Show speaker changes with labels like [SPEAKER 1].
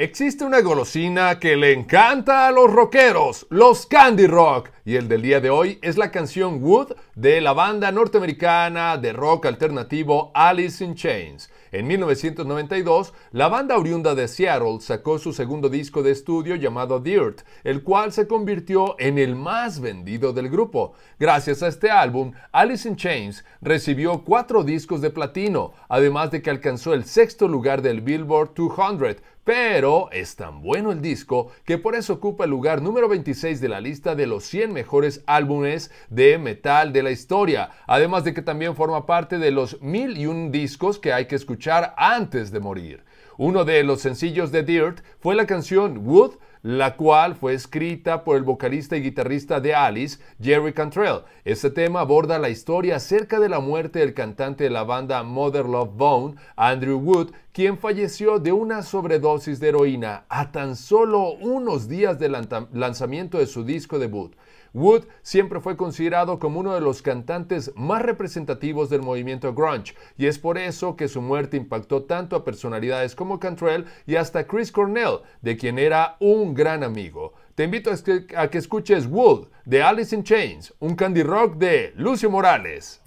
[SPEAKER 1] Existe una golosina que le encanta a los rockeros, los Candy Rock, y el del día de hoy es la canción Wood de la banda norteamericana de rock alternativo Alice in Chains. En 1992, la banda oriunda de Seattle sacó su segundo disco de estudio llamado Dirt, el cual se convirtió en el más vendido del grupo. Gracias a este álbum, Alice in Chains recibió cuatro discos de platino, además de que alcanzó el sexto lugar del Billboard 200, pero es tan bueno el disco que por eso ocupa el lugar número 26 de la lista de los 100 mejores álbumes de metal de la historia, además de que también forma parte de los mil y un discos que hay que escuchar antes de morir. Uno de los sencillos de Dirt fue la canción Wood la cual fue escrita por el vocalista y guitarrista de Alice, Jerry Cantrell. Este tema aborda la historia acerca de la muerte del cantante de la banda Mother Love Bone, Andrew Wood, quien falleció de una sobredosis de heroína a tan solo unos días del lanzamiento de su disco debut. Wood siempre fue considerado como uno de los cantantes más representativos del movimiento grunge, y es por eso que su muerte impactó tanto a personalidades como Cantrell y hasta Chris Cornell, de quien era un gran amigo. Te invito a que, escuches Wood de Alice in Chains, un candy rock de Lucio Morales.